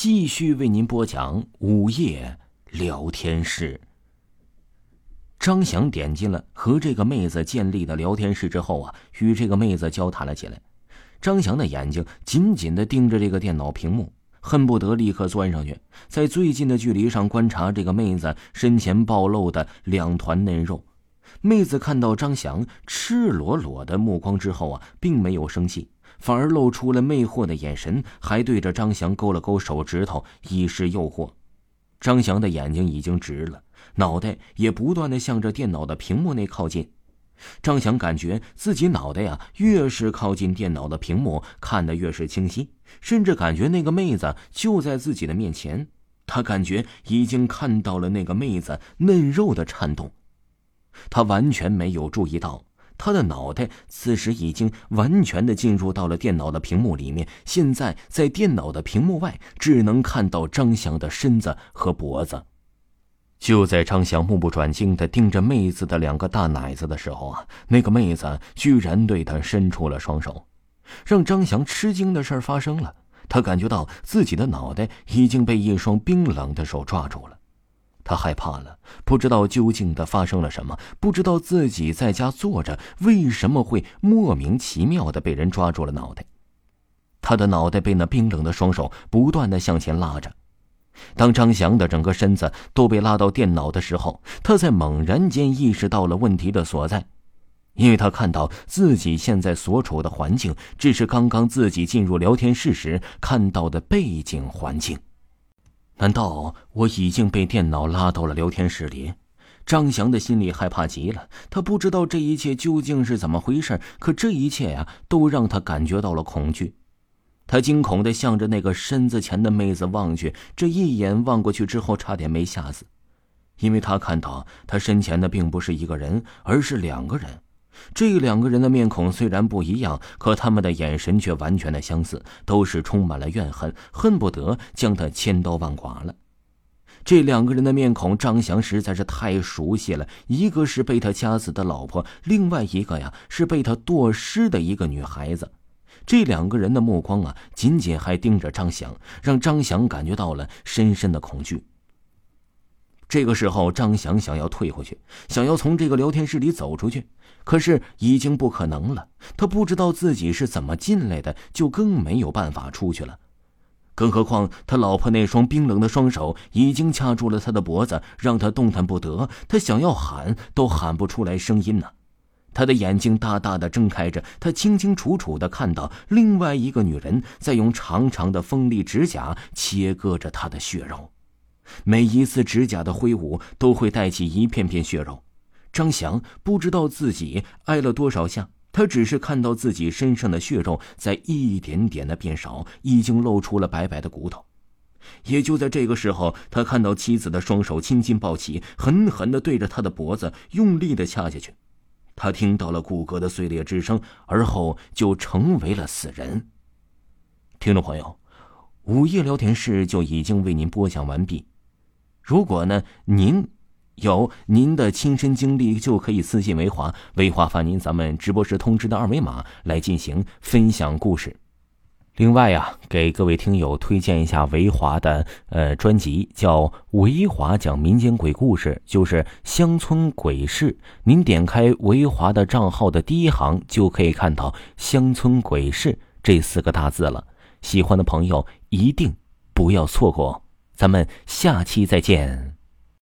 继续为您播讲午夜聊天室。张翔点进了和这个妹子建立的聊天室之后啊，与这个妹子交谈了起来。张翔的眼睛紧紧的盯着这个电脑屏幕，恨不得立刻钻上去，在最近的距离上观察这个妹子身前暴露的两团嫩肉。妹子看到张翔赤裸裸的目光之后啊，并没有生气，反而露出了魅惑的眼神，还对着张翔勾了勾手指头，以示诱惑。张翔的眼睛已经直了，脑袋也不断的向着电脑的屏幕内靠近。张翔感觉自己脑袋呀，越是靠近电脑的屏幕，看得越是清晰，甚至感觉那个妹子就在自己的面前。他感觉已经看到了那个妹子嫩肉的颤动。他完全没有注意到，他的脑袋此时已经完全的进入到了电脑的屏幕里面。现在在电脑的屏幕外，只能看到张翔的身子和脖子。就在张翔目不转睛的盯着妹子的两个大奶子的时候啊，那个妹子居然对他伸出了双手。让张翔吃惊的事发生了，他感觉到自己的脑袋已经被一双冰冷的手抓住了。他害怕了，不知道究竟的发生了什么，不知道自己在家坐着为什么会莫名其妙的被人抓住了脑袋。他的脑袋被那冰冷的双手不断的向前拉着。当张翔的整个身子都被拉到电脑的时候，他才猛然间意识到了问题的所在，因为他看到自己现在所处的环境，只是刚刚自己进入聊天室时看到的背景环境。难道我已经被电脑拉到了聊天室里？张翔的心里害怕极了。他不知道这一切究竟是怎么回事，可这一切呀，都让他感觉到了恐惧。他惊恐的向着那个身子前的妹子望去，这一眼望过去之后，差点没吓死，因为他看到他身前的并不是一个人，而是两个人。这两个人的面孔虽然不一样，可他们的眼神却完全的相似，都是充满了怨恨，恨不得将他千刀万剐了。这两个人的面孔，张翔实在是太熟悉了。一个是被他掐死的老婆，另外一个呀是被他剁尸的一个女孩子。这两个人的目光啊，紧紧还盯着张翔，让张翔感觉到了深深的恐惧。这个时候，张翔想要退回去，想要从这个聊天室里走出去，可是已经不可能了。他不知道自己是怎么进来的，就更没有办法出去了。更何况他老婆那双冰冷的双手已经掐住了他的脖子，让他动弹不得。他想要喊都喊不出来声音呢。他的眼睛大大的睁开着，他清清楚楚的看到另外一个女人在用长长的锋利指甲切割着他的血肉。每一次指甲的挥舞都会带起一片片血肉，张翔不知道自己挨了多少下，他只是看到自己身上的血肉在一点点的变少，已经露出了白白的骨头。也就在这个时候，他看到妻子的双手轻轻抱起，狠狠的对着他的脖子用力的掐下去，他听到了骨骼的碎裂之声，而后就成为了死人。听众朋友，午夜聊天室就已经为您播讲完毕。如果呢，您有您的亲身经历，就可以私信维华，维华发您咱们直播时通知的二维码来进行分享故事。另外呀，给各位听友推荐一下维华的呃专辑，叫《维华讲民间鬼故事》，就是乡村鬼事。您点开维华的账号的第一行，就可以看到“乡村鬼事”这四个大字了。喜欢的朋友一定不要错过。咱们下期再见。